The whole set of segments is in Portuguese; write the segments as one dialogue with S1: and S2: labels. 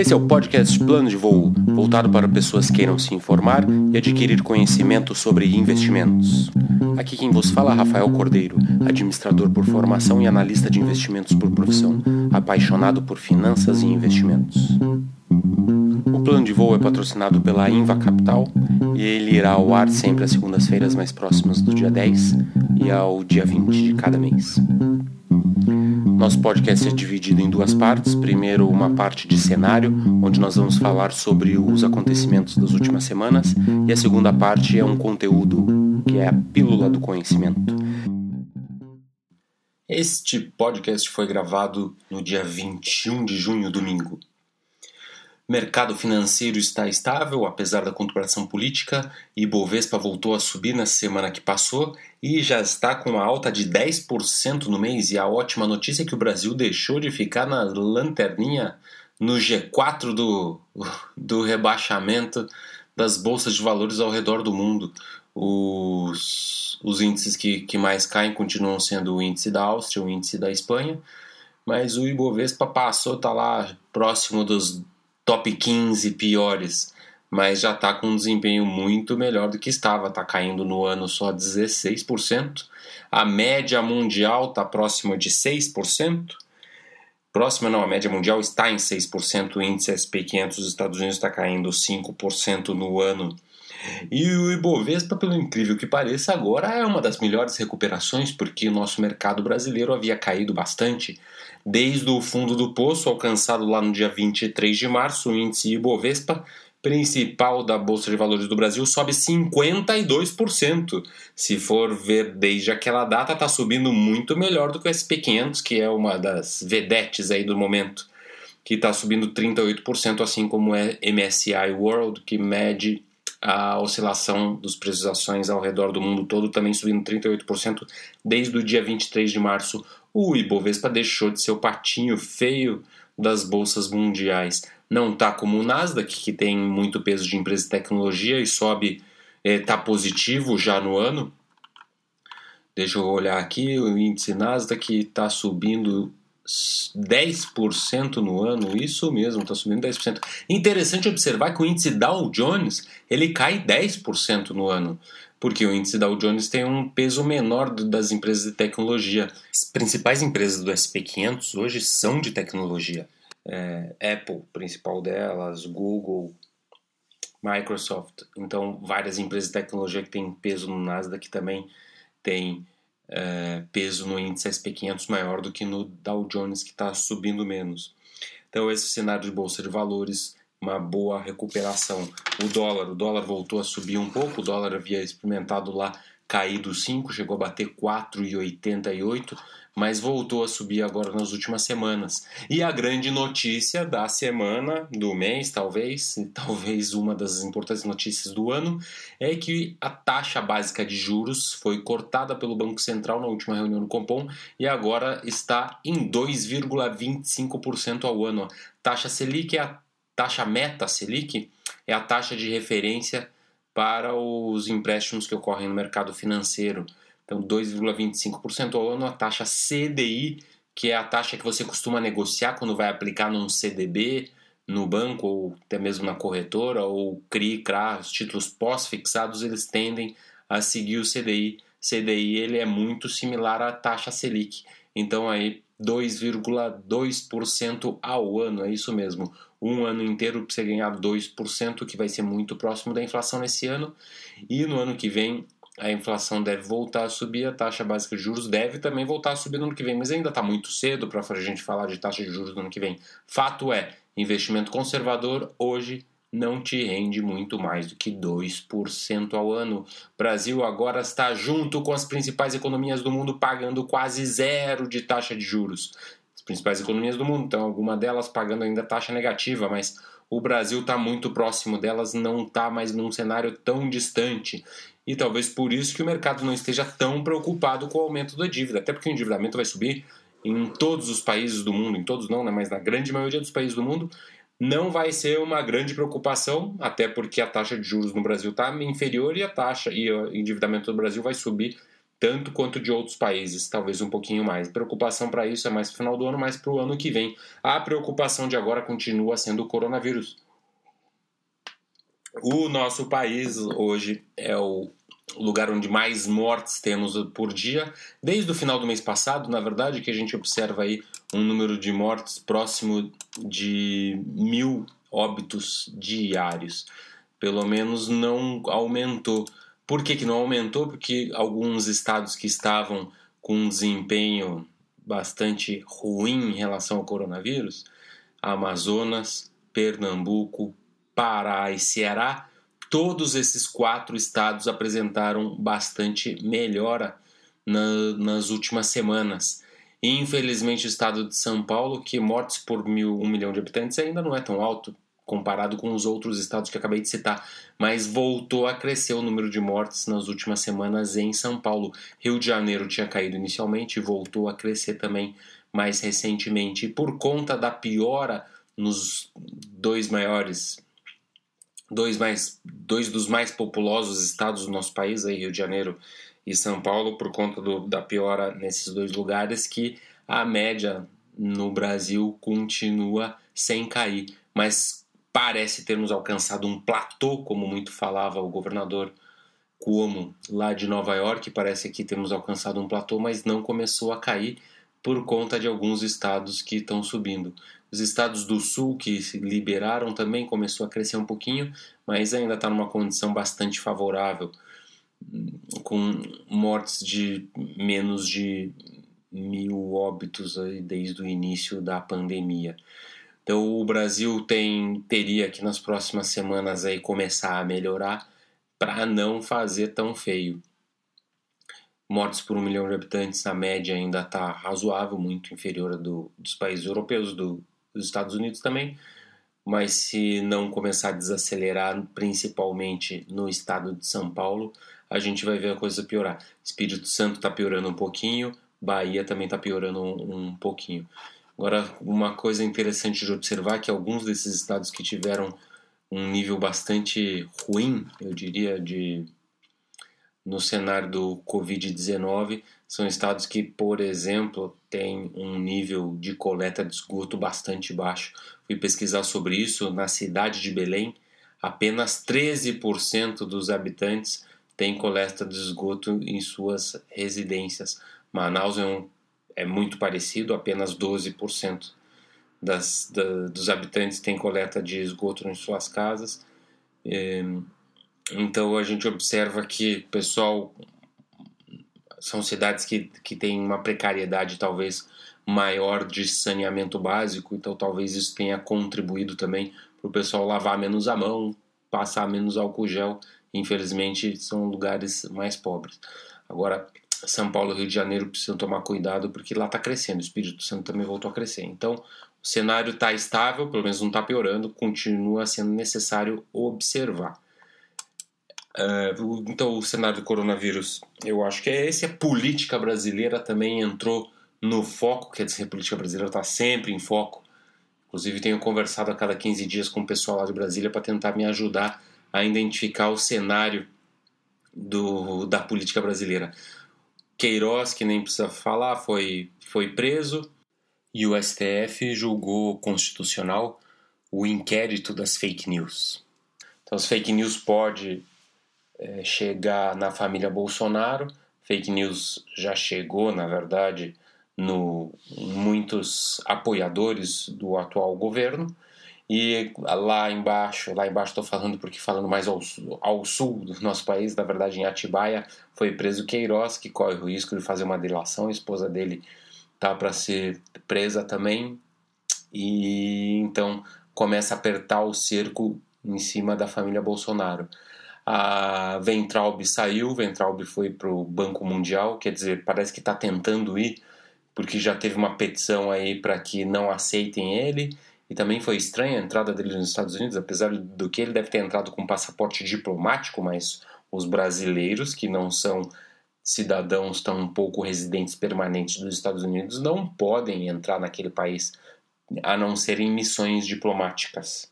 S1: Esse é o podcast Plano de Voo, voltado para pessoas que queiram se informar e adquirir conhecimento sobre investimentos. Aqui quem vos fala é Rafael Cordeiro, administrador por formação e analista de investimentos por profissão, apaixonado por finanças e investimentos. O plano de voo é patrocinado pela Inva Capital e ele irá ao ar sempre às segundas-feiras mais próximas do dia 10 e ao dia 20 de cada mês. Nosso podcast é dividido em duas partes. Primeiro, uma parte de cenário, onde nós vamos falar sobre os acontecimentos das últimas semanas, e a segunda parte é um conteúdo que é a pílula do conhecimento. Este podcast foi gravado no dia 21 de junho, domingo mercado financeiro está estável, apesar da conturbação política, e Bovespa voltou a subir na semana que passou e já está com uma alta de 10% no mês. E a ótima notícia é que o Brasil deixou de ficar na lanterninha no G4 do, do rebaixamento das bolsas de valores ao redor do mundo. Os, os índices que, que mais caem continuam sendo o índice da Áustria, o índice da Espanha, mas o Ibovespa passou, está lá próximo dos top 15 piores, mas já está com um desempenho muito melhor do que estava, está caindo no ano só 16%. A média mundial está próxima de 6%. Próxima não, a média mundial está em 6%, o índice SP500 dos Estados Unidos está caindo 5% no ano. E o Ibovespa, pelo incrível que pareça, agora é uma das melhores recuperações, porque o nosso mercado brasileiro havia caído bastante. Desde o fundo do poço, alcançado lá no dia 23 de março, o índice Ibovespa, principal da Bolsa de Valores do Brasil, sobe 52%. Se for ver desde aquela data, está subindo muito melhor do que o SP500, que é uma das vedetes aí do momento, que está subindo 38%, assim como é MSCI World, que mede a oscilação dos preços de ações ao redor do mundo todo também subindo 38% desde o dia 23 de março. O Ibovespa deixou de ser o patinho feio das bolsas mundiais. Não está como o Nasdaq, que tem muito peso de empresa de tecnologia e sobe, está eh, positivo já no ano. Deixa eu olhar aqui, o índice Nasdaq está subindo 10% no ano, isso mesmo, está subindo 10%. Interessante observar que o índice Dow Jones ele cai 10% no ano, porque o índice Dow Jones tem um peso menor das empresas de tecnologia. As principais empresas do SP500 hoje são de tecnologia. É, Apple, principal delas, Google, Microsoft. Então, várias empresas de tecnologia que têm peso no Nasdaq também têm é, peso no índice SP500 maior do que no Dow Jones, que está subindo menos. Então, esse cenário de bolsa de valores, uma boa recuperação. O dólar, o dólar voltou a subir um pouco, o dólar havia experimentado lá caído 5, chegou a bater 4,88 mas voltou a subir agora nas últimas semanas. E a grande notícia da semana, do mês, talvez, talvez uma das importantes notícias do ano, é que a taxa básica de juros foi cortada pelo Banco Central na última reunião do Compom e agora está em 2,25% ao ano. Taxa Selic é a taxa meta Selic, é a taxa de referência para os empréstimos que ocorrem no mercado financeiro. Então, 2,25% ao ano, a taxa CDI, que é a taxa que você costuma negociar quando vai aplicar num CDB, no banco ou até mesmo na corretora, ou CRI, CRA, os títulos pós-fixados, eles tendem a seguir o CDI. CDI ele é muito similar à taxa Selic. Então aí 2,2% ao ano, é isso mesmo. Um ano inteiro para você ganhar 2%, que vai ser muito próximo da inflação nesse ano. E no ano que vem a inflação deve voltar a subir, a taxa básica de juros deve também voltar a subir no ano que vem, mas ainda está muito cedo para a gente falar de taxa de juros no ano que vem. Fato é, investimento conservador hoje não te rende muito mais do que 2% ao ano. O Brasil agora está junto com as principais economias do mundo pagando quase zero de taxa de juros. As principais economias do mundo, então alguma delas pagando ainda taxa negativa, mas o Brasil está muito próximo delas, não está mais num cenário tão distante e talvez por isso que o mercado não esteja tão preocupado com o aumento da dívida, até porque o endividamento vai subir em todos os países do mundo, em todos não, né, mas na grande maioria dos países do mundo, não vai ser uma grande preocupação, até porque a taxa de juros no Brasil está inferior e a taxa e o endividamento do Brasil vai subir tanto quanto de outros países, talvez um pouquinho mais. Preocupação para isso é mais para o final do ano, mas para o ano que vem. A preocupação de agora continua sendo o coronavírus. O nosso país hoje é o lugar onde mais mortes temos por dia, desde o final do mês passado, na verdade, que a gente observa aí um número de mortes próximo de mil óbitos diários. Pelo menos não aumentou. Por que, que não aumentou? Porque alguns estados que estavam com um desempenho bastante ruim em relação ao coronavírus, Amazonas, Pernambuco, Pará e Ceará, todos esses quatro estados apresentaram bastante melhora na, nas últimas semanas. Infelizmente, o estado de São Paulo, que mortes por mil, um milhão de habitantes ainda não é tão alto comparado com os outros estados que acabei de citar, mas voltou a crescer o número de mortes nas últimas semanas em São Paulo. Rio de Janeiro tinha caído inicialmente e voltou a crescer também mais recentemente. E por conta da piora nos dois maiores dois mais dois dos mais populosos estados do nosso país, aí Rio de Janeiro e São Paulo, por conta do, da piora nesses dois lugares, que a média no Brasil continua sem cair, mas parece termos alcançado um platô, como muito falava o governador Cuomo lá de Nova York, parece que temos alcançado um platô, mas não começou a cair por conta de alguns estados que estão subindo. Os estados do sul que se liberaram também começou a crescer um pouquinho, mas ainda está numa condição bastante favorável, com mortes de menos de mil óbitos desde o início da pandemia. Então o Brasil tem teria que nas próximas semanas aí começar a melhorar para não fazer tão feio. Mortes por um milhão de habitantes, a média ainda está razoável, muito inferior do, dos países europeus, do, dos Estados Unidos também. Mas se não começar a desacelerar, principalmente no estado de São Paulo, a gente vai ver a coisa piorar. Espírito Santo está piorando um pouquinho, Bahia também está piorando um, um pouquinho. Agora, uma coisa interessante de observar é que alguns desses estados que tiveram um nível bastante ruim, eu diria, de no cenário do Covid-19 são estados que, por exemplo, têm um nível de coleta de esgoto bastante baixo. Fui pesquisar sobre isso na cidade de Belém, apenas 13% dos habitantes têm coleta de esgoto em suas residências. Manaus é, um, é muito parecido, apenas 12% das, da, dos habitantes têm coleta de esgoto em suas casas. É, então a gente observa que o pessoal são cidades que, que têm uma precariedade talvez maior de saneamento básico, então talvez isso tenha contribuído também para o pessoal lavar menos a mão, passar menos álcool gel. Infelizmente são lugares mais pobres. Agora, São Paulo e Rio de Janeiro precisam tomar cuidado porque lá está crescendo, o Espírito Santo também voltou a crescer. Então, o cenário está estável, pelo menos não está piorando, continua sendo necessário observar. Uh, então, o cenário do coronavírus, eu acho que é esse. A política brasileira também entrou no foco, quer dizer, a política brasileira está sempre em foco. Inclusive, tenho conversado a cada 15 dias com o pessoal lá de Brasília para tentar me ajudar a identificar o cenário do, da política brasileira. Queiroz, que nem precisa falar, foi, foi preso e o STF julgou constitucional o inquérito das fake news. Então, as fake news pode é, chegar na família Bolsonaro. Fake news já chegou, na verdade, no muitos apoiadores do atual governo. E lá embaixo, lá embaixo estou falando porque falando mais ao, ao, sul do nosso país, na verdade em Atibaia, foi preso Queiroz, que corre o risco de fazer uma delação, a esposa dele tá para ser presa também. E então começa a apertar o cerco em cima da família Bolsonaro. A Ventralb saiu, Ventralb foi para o Banco Mundial, quer dizer, parece que está tentando ir, porque já teve uma petição aí para que não aceitem ele. E também foi estranha a entrada dele nos Estados Unidos, apesar do que ele deve ter entrado com passaporte diplomático, mas os brasileiros que não são cidadãos tão pouco residentes permanentes dos Estados Unidos não podem entrar naquele país a não ser em missões diplomáticas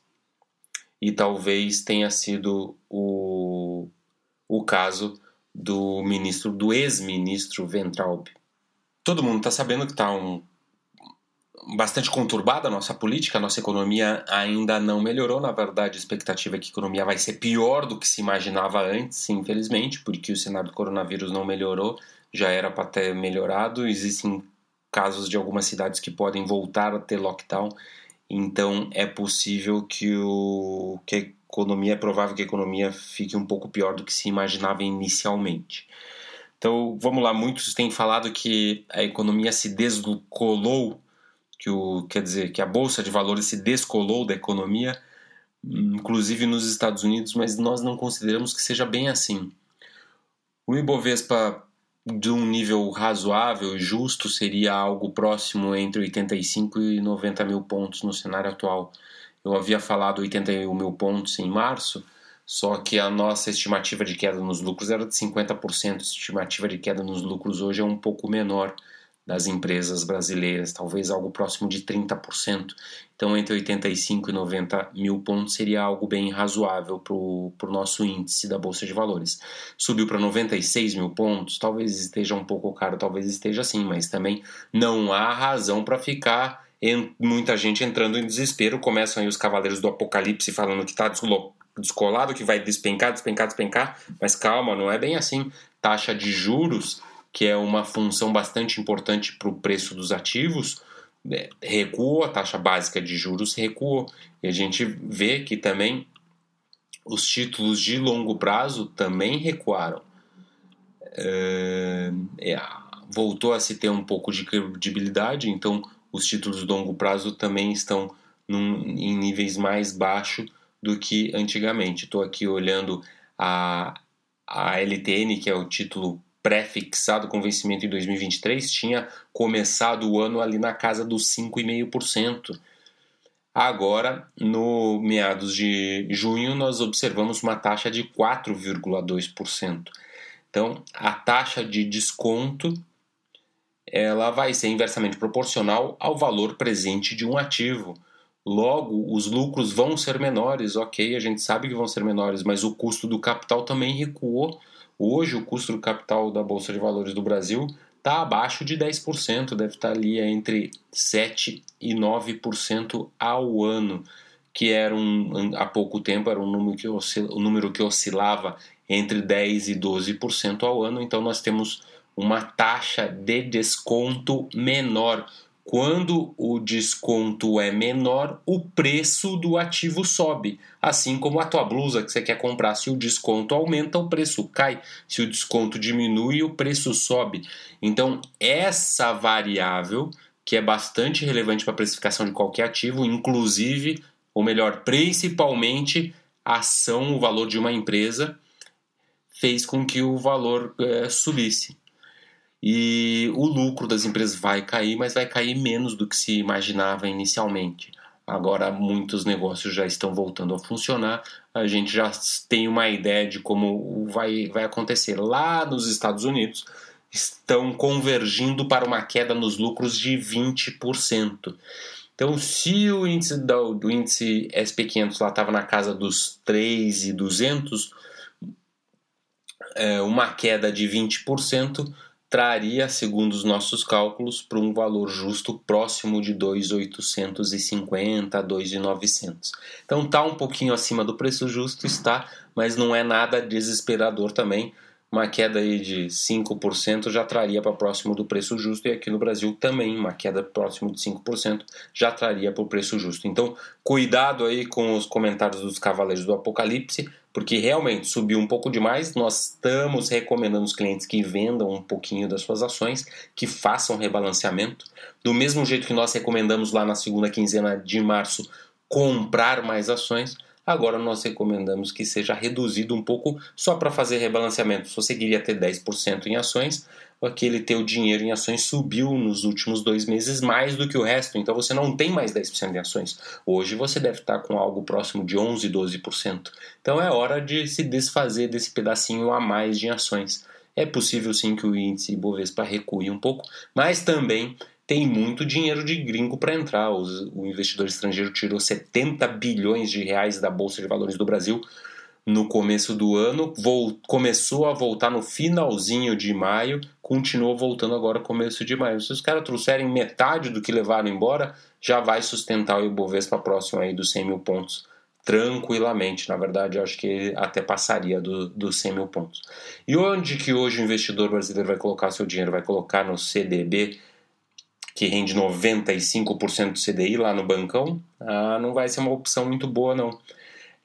S1: e talvez tenha sido o, o caso do ministro, do ex-ministro Ventralb. Todo mundo está sabendo que está um, bastante conturbada a nossa política, a nossa economia ainda não melhorou. Na verdade, a expectativa é que a economia vai ser pior do que se imaginava antes, infelizmente, porque o cenário do coronavírus não melhorou, já era para ter melhorado. Existem casos de algumas cidades que podem voltar a ter lockdown, então é possível que, o, que economia, é provável que a economia fique um pouco pior do que se imaginava inicialmente. Então, vamos lá, muitos têm falado que a economia se descolou, que o, quer dizer, que a bolsa de valores se descolou da economia, inclusive nos Estados Unidos, mas nós não consideramos que seja bem assim. O Ibovespa de um nível razoável e justo seria algo próximo entre 85 e 90 mil pontos no cenário atual. Eu havia falado 81 mil pontos em março, só que a nossa estimativa de queda nos lucros era de 50%. A estimativa de queda nos lucros hoje é um pouco menor das empresas brasileiras, talvez algo próximo de 30%. Então, entre 85 e 90 mil pontos seria algo bem razoável para o nosso índice da Bolsa de Valores. Subiu para 96 mil pontos, talvez esteja um pouco caro, talvez esteja assim, mas também não há razão para ficar muita gente entrando em desespero. Começam aí os cavaleiros do apocalipse falando que está descolado, que vai despencar, despencar, despencar, mas calma, não é bem assim. Taxa de juros que é uma função bastante importante para o preço dos ativos, né, recuou, a taxa básica de juros recuou. E a gente vê que também os títulos de longo prazo também recuaram. É, voltou a se ter um pouco de credibilidade, então os títulos de longo prazo também estão num, em níveis mais baixos do que antigamente. Estou aqui olhando a, a LTN, que é o título pré-fixado com vencimento em 2023 tinha começado o ano ali na casa dos 5,5%. Agora, no meados de junho, nós observamos uma taxa de 4,2%. Então, a taxa de desconto ela vai ser inversamente proporcional ao valor presente de um ativo. Logo, os lucros vão ser menores, ok, a gente sabe que vão ser menores, mas o custo do capital também recuou Hoje, o custo do capital da Bolsa de Valores do Brasil está abaixo de 10%, deve estar tá ali entre 7% e 9% ao ano, que era um, há pouco tempo era um número que, oscil, um número que oscilava entre 10% e 12% ao ano, então nós temos uma taxa de desconto menor quando o desconto é menor, o preço do ativo sobe. Assim como a tua blusa que você quer comprar, se o desconto aumenta, o preço cai. Se o desconto diminui, o preço sobe. Então, essa variável, que é bastante relevante para a precificação de qualquer ativo, inclusive, ou melhor, principalmente, a ação, o valor de uma empresa, fez com que o valor é, subisse e o lucro das empresas vai cair, mas vai cair menos do que se imaginava inicialmente. Agora muitos negócios já estão voltando a funcionar, a gente já tem uma ideia de como vai, vai acontecer. Lá nos Estados Unidos estão convergindo para uma queda nos lucros de 20%. Então, se o índice do, do índice SP500 lá estava na casa dos 3,200, é, uma queda de 20%, traria, segundo os nossos cálculos, para um valor justo próximo de 2.850 a 2.900. Então está um pouquinho acima do preço justo, está, mas não é nada desesperador também. Uma queda aí de 5% já traria para próximo do preço justo e aqui no Brasil também uma queda próximo de 5% já traria para o preço justo. Então, cuidado aí com os comentários dos cavaleiros do Apocalipse, porque realmente subiu um pouco demais. Nós estamos recomendando os clientes que vendam um pouquinho das suas ações, que façam rebalanceamento. Do mesmo jeito que nós recomendamos lá na segunda quinzena de março comprar mais ações, agora nós recomendamos que seja reduzido um pouco só para fazer rebalanceamento. Se você queria ter 10% em ações, aquele teu dinheiro em ações subiu nos últimos dois meses mais do que o resto, então você não tem mais 10% em ações. Hoje você deve estar com algo próximo de 11, 12%. Então é hora de se desfazer desse pedacinho a mais de ações. É possível sim que o índice Bovespa recue um pouco, mas também tem muito dinheiro de gringo para entrar. o investidor estrangeiro tirou 70 bilhões de reais da Bolsa de Valores do Brasil no começo do ano, começou a voltar no finalzinho de maio, continuou voltando agora começo de maio. Se os caras trouxerem metade do que levaram embora, já vai sustentar o Ibovespa próximo aí dos 100 mil pontos tranquilamente. Na verdade, acho que até passaria do, dos 100 mil pontos. E onde que hoje o investidor brasileiro vai colocar seu dinheiro? Vai colocar no CDB, que rende 95% do CDI lá no bancão? Ah, não vai ser uma opção muito boa, não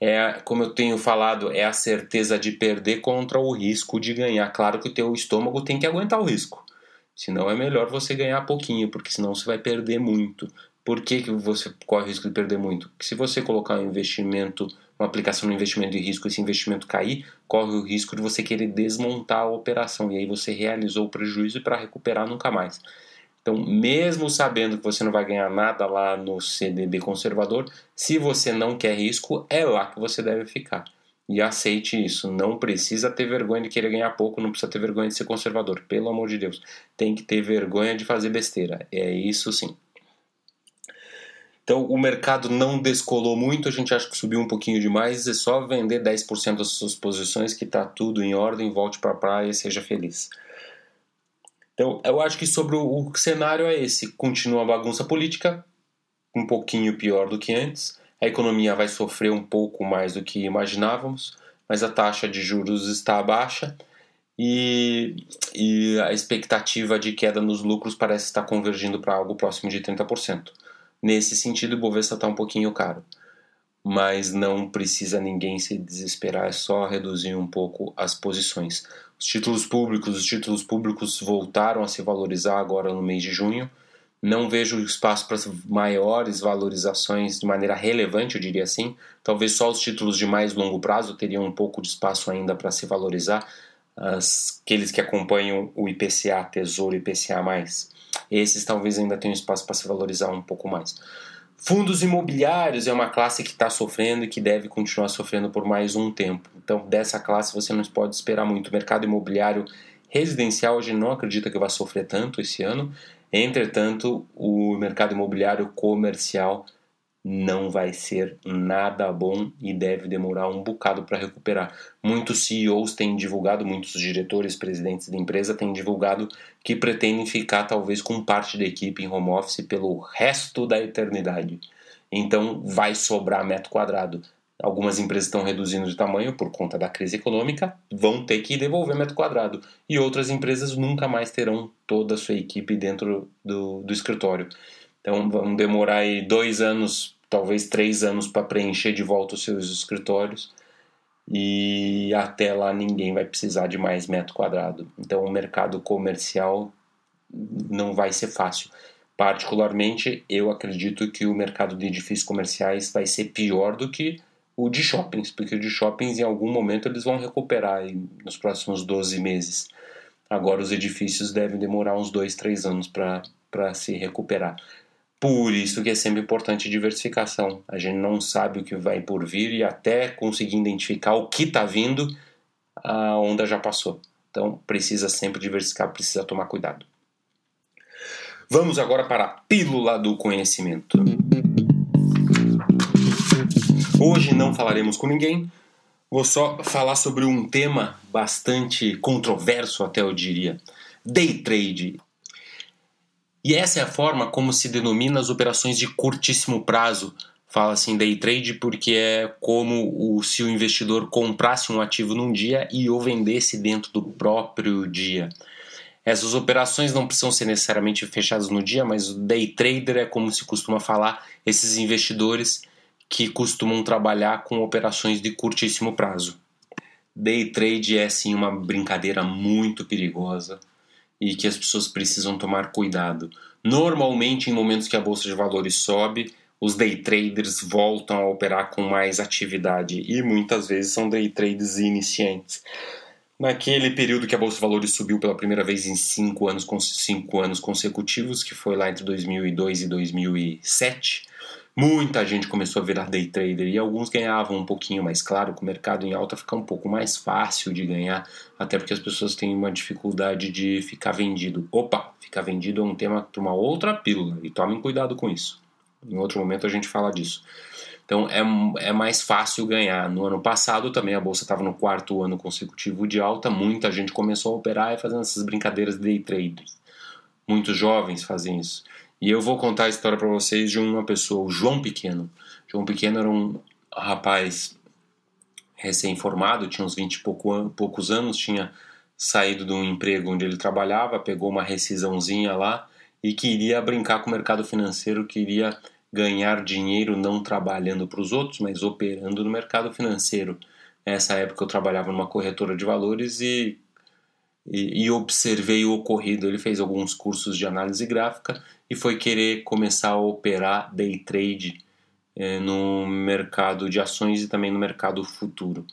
S1: é, como eu tenho falado, é a certeza de perder contra o risco de ganhar. Claro que o teu estômago tem que aguentar o risco. Senão é melhor você ganhar pouquinho, porque senão você vai perder muito. Por que, que você corre o risco de perder muito? Porque se você colocar um investimento, uma aplicação no investimento de risco, esse investimento cair, corre o risco de você querer desmontar a operação. E aí você realizou o prejuízo para recuperar nunca mais. Então, mesmo sabendo que você não vai ganhar nada lá no CDB conservador, se você não quer risco, é lá que você deve ficar. E aceite isso. Não precisa ter vergonha de querer ganhar pouco, não precisa ter vergonha de ser conservador. Pelo amor de Deus. Tem que ter vergonha de fazer besteira. É isso sim. Então, o mercado não descolou muito, a gente acha que subiu um pouquinho demais. É só vender 10% das suas posições que está tudo em ordem, volte para a praia e seja feliz. Então, eu acho que sobre o, o cenário é esse: continua a bagunça política, um pouquinho pior do que antes. A economia vai sofrer um pouco mais do que imaginávamos, mas a taxa de juros está baixa e, e a expectativa de queda nos lucros parece estar convergindo para algo próximo de 30%. Nesse sentido, o Bovespa está um pouquinho caro, mas não precisa ninguém se desesperar, é só reduzir um pouco as posições. Os títulos públicos, os títulos públicos voltaram a se valorizar agora no mês de junho. Não vejo espaço para maiores valorizações de maneira relevante, eu diria assim. Talvez só os títulos de mais longo prazo teriam um pouco de espaço ainda para se valorizar. As, aqueles que acompanham o IPCA, Tesouro IPCA+, esses talvez ainda tenham espaço para se valorizar um pouco mais. Fundos imobiliários é uma classe que está sofrendo e que deve continuar sofrendo por mais um tempo. Então, dessa classe você não pode esperar muito. O mercado imobiliário residencial hoje não acredita que vai sofrer tanto esse ano. Entretanto, o mercado imobiliário comercial não vai ser nada bom e deve demorar um bocado para recuperar. Muitos CEOs têm divulgado, muitos diretores, presidentes de empresa têm divulgado que pretendem ficar talvez com parte da equipe em home office pelo resto da eternidade. Então vai sobrar metro quadrado. Algumas empresas estão reduzindo de tamanho por conta da crise econômica, vão ter que devolver metro quadrado. E outras empresas nunca mais terão toda a sua equipe dentro do, do escritório. Então vão demorar aí dois anos, talvez três anos para preencher de volta os seus escritórios e até lá ninguém vai precisar de mais metro quadrado. Então o mercado comercial não vai ser fácil. Particularmente, eu acredito que o mercado de edifícios comerciais vai ser pior do que o de shoppings, porque o de shoppings em algum momento eles vão recuperar nos próximos 12 meses. Agora os edifícios devem demorar uns 2, 3 anos para se recuperar. Por isso que é sempre importante diversificação. A gente não sabe o que vai por vir e até conseguir identificar o que está vindo, a onda já passou. Então precisa sempre diversificar, precisa tomar cuidado. Vamos agora para a pílula do conhecimento. Hoje não falaremos com ninguém, vou só falar sobre um tema bastante controverso, até eu diria: day trade. E essa é a forma como se denomina as operações de curtíssimo prazo. Fala assim day trade porque é como o, se o investidor comprasse um ativo num dia e o vendesse dentro do próprio dia. Essas operações não precisam ser necessariamente fechadas no dia, mas o day trader é como se costuma falar esses investidores que costumam trabalhar com operações de curtíssimo prazo. Day trade é sim uma brincadeira muito perigosa e que as pessoas precisam tomar cuidado. Normalmente, em momentos que a bolsa de valores sobe, os day traders voltam a operar com mais atividade e muitas vezes são day traders iniciantes. Naquele período que a bolsa de valores subiu pela primeira vez em cinco anos, cinco anos consecutivos, que foi lá entre 2002 e 2007, muita gente começou a virar day trader e alguns ganhavam um pouquinho mais claro, com o mercado em alta fica um pouco mais fácil de ganhar, até porque as pessoas têm uma dificuldade de ficar vendido. Opa, ficar vendido é um tema para uma outra pílula e tomem cuidado com isso. Em outro momento a gente fala disso. Então é, é mais fácil ganhar. No ano passado também a bolsa estava no quarto ano consecutivo de alta, muita gente começou a operar e fazendo essas brincadeiras de day trade. Muitos jovens fazem isso. E eu vou contar a história para vocês de uma pessoa, o João Pequeno. João Pequeno era um rapaz recém-formado, tinha uns 20 e pouco, poucos anos, tinha saído de um emprego onde ele trabalhava, pegou uma rescisãozinha lá e queria brincar com o mercado financeiro, queria ganhar dinheiro não trabalhando para os outros, mas operando no mercado financeiro. Nessa época eu trabalhava numa corretora de valores e, e, e, observei o ocorrido. Ele fez alguns cursos de análise gráfica e foi querer começar a operar day trade eh, no mercado de ações e também no mercado futuro.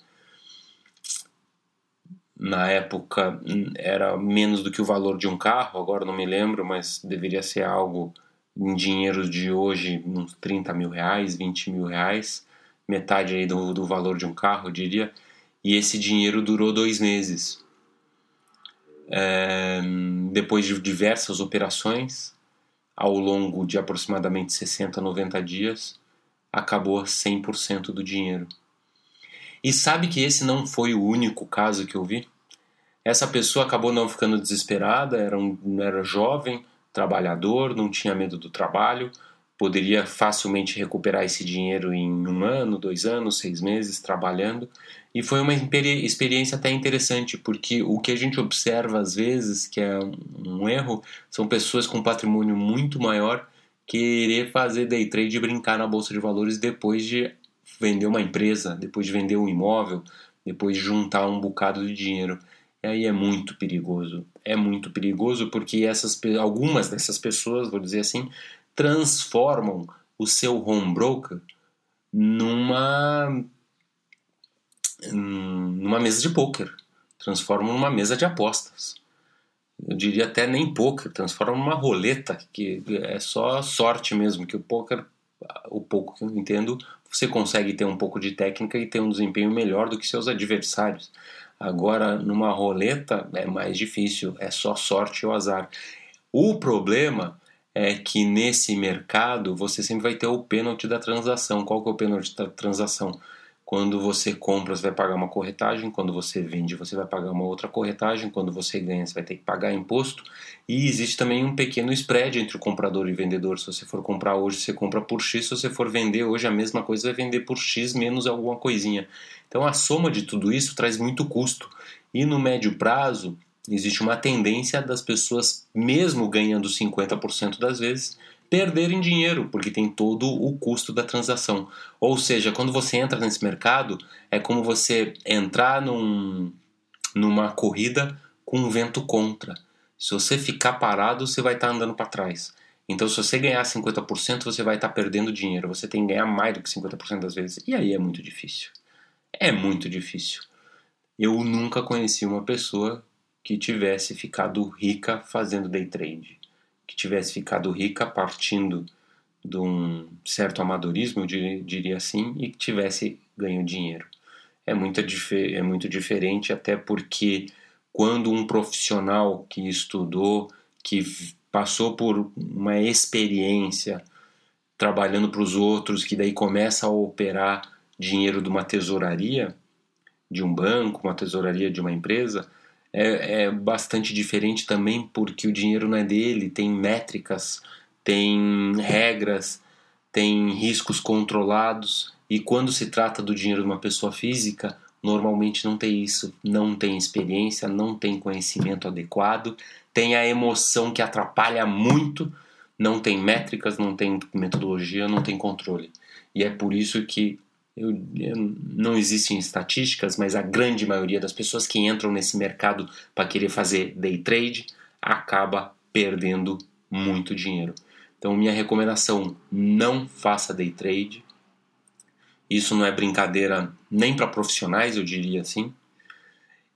S1: Na época hum, era menos do que o valor de um carro, agora não me lembro, mas deveria ser algo em dinheiro de hoje, uns 30 mil reais, 20 mil reais, metade aí do, do valor de um carro, eu diria, e esse dinheiro durou dois meses. É, depois de diversas operações, ao longo de aproximadamente 60, 90 dias, acabou 100% do dinheiro. E sabe que esse não foi o único caso que eu vi? Essa pessoa acabou não ficando desesperada, era, um, era jovem, trabalhador, não tinha medo do trabalho, poderia facilmente recuperar esse dinheiro em um ano, dois anos, seis meses trabalhando. E foi uma experiência até interessante, porque o que a gente observa às vezes, que é um erro, são pessoas com patrimônio muito maior querer fazer day trade e brincar na bolsa de valores depois de vender uma empresa, depois de vender um imóvel, depois de juntar um bocado de dinheiro. E aí é muito perigoso. É muito perigoso porque essas, algumas dessas pessoas, vou dizer assim, transformam o seu home broker numa numa mesa de poker, transformam numa mesa de apostas. Eu diria até nem poker, transformam numa roleta que é só sorte mesmo, que o poker, o pouco que eu entendo, você consegue ter um pouco de técnica e ter um desempenho melhor do que seus adversários. Agora, numa roleta é mais difícil, é só sorte ou azar. O problema é que nesse mercado você sempre vai ter o pênalti da transação. Qual que é o pênalti da transação? Quando você compra, você vai pagar uma corretagem, quando você vende, você vai pagar uma outra corretagem, quando você ganha, você vai ter que pagar imposto. E existe também um pequeno spread entre o comprador e o vendedor. Se você for comprar hoje, você compra por X, se você for vender hoje, a mesma coisa vai vender por X menos alguma coisinha. Então a soma de tudo isso traz muito custo. E no médio prazo, existe uma tendência das pessoas, mesmo ganhando 50% das vezes, perderem dinheiro, porque tem todo o custo da transação. Ou seja, quando você entra nesse mercado, é como você entrar num, numa corrida com um vento contra. Se você ficar parado, você vai estar tá andando para trás. Então, se você ganhar 50%, você vai estar tá perdendo dinheiro. Você tem que ganhar mais do que 50% das vezes. E aí é muito difícil. É muito difícil. Eu nunca conheci uma pessoa que tivesse ficado rica fazendo day trade que tivesse ficado rica partindo de um certo amadorismo, eu diria assim, e que tivesse ganho dinheiro. É muito, é muito diferente, até porque quando um profissional que estudou, que passou por uma experiência trabalhando para os outros, que daí começa a operar dinheiro de uma tesouraria, de um banco, uma tesouraria de uma empresa, é, é bastante diferente também porque o dinheiro não é dele, tem métricas, tem regras, tem riscos controlados. E quando se trata do dinheiro de uma pessoa física, normalmente não tem isso, não tem experiência, não tem conhecimento adequado, tem a emoção que atrapalha muito, não tem métricas, não tem metodologia, não tem controle. E é por isso que eu, eu, não existem estatísticas, mas a grande maioria das pessoas que entram nesse mercado para querer fazer day trade acaba perdendo muito dinheiro. Então, minha recomendação: não faça day trade. Isso não é brincadeira nem para profissionais, eu diria assim.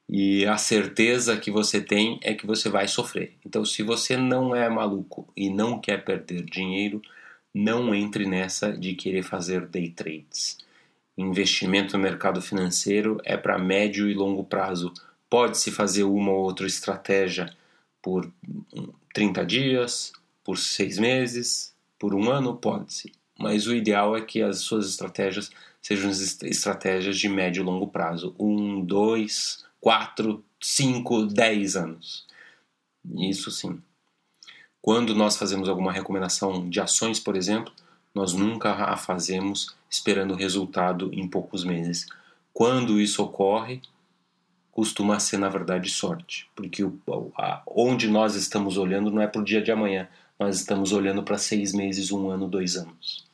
S1: E a certeza que você tem é que você vai sofrer. Então, se você não é maluco e não quer perder dinheiro, não entre nessa de querer fazer day trades investimento no mercado financeiro é para médio e longo prazo. Pode-se fazer uma ou outra estratégia por 30 dias, por seis meses, por um ano? Pode-se. mas o ideal é que as suas estratégias sejam estratégias de médio e longo prazo um, dois, quatro, cinco, dez anos. Isso sim. Quando nós fazemos alguma recomendação de ações, por exemplo, nós nunca a fazemos esperando resultado em poucos meses. Quando isso ocorre, costuma ser na verdade sorte, porque o, a, onde nós estamos olhando não é para o dia de amanhã, nós estamos olhando para seis meses, um ano, dois anos.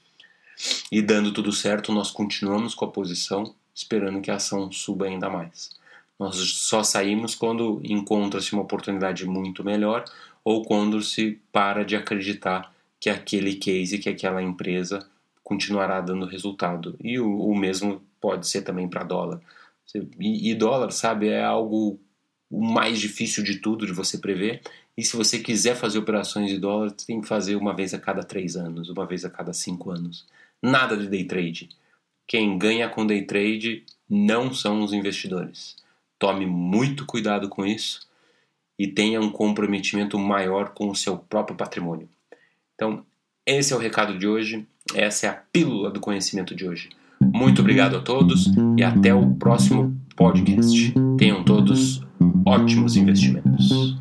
S1: E dando tudo certo, nós continuamos com a posição, esperando que a ação suba ainda mais. Nós só saímos quando encontra-se uma oportunidade muito melhor ou quando se para de acreditar que aquele case, que aquela empresa continuará dando resultado. E o, o mesmo pode ser também para dólar. E, e dólar, sabe, é algo o mais difícil de tudo de você prever. E se você quiser fazer operações de dólar, você tem que fazer uma vez a cada três anos, uma vez a cada cinco anos. Nada de day trade. Quem ganha com day trade não são os investidores. Tome muito cuidado com isso e tenha um comprometimento maior com o seu próprio patrimônio. Então, esse é o recado de hoje, essa é a pílula do conhecimento de hoje. Muito obrigado a todos e até o próximo podcast. Tenham todos ótimos investimentos.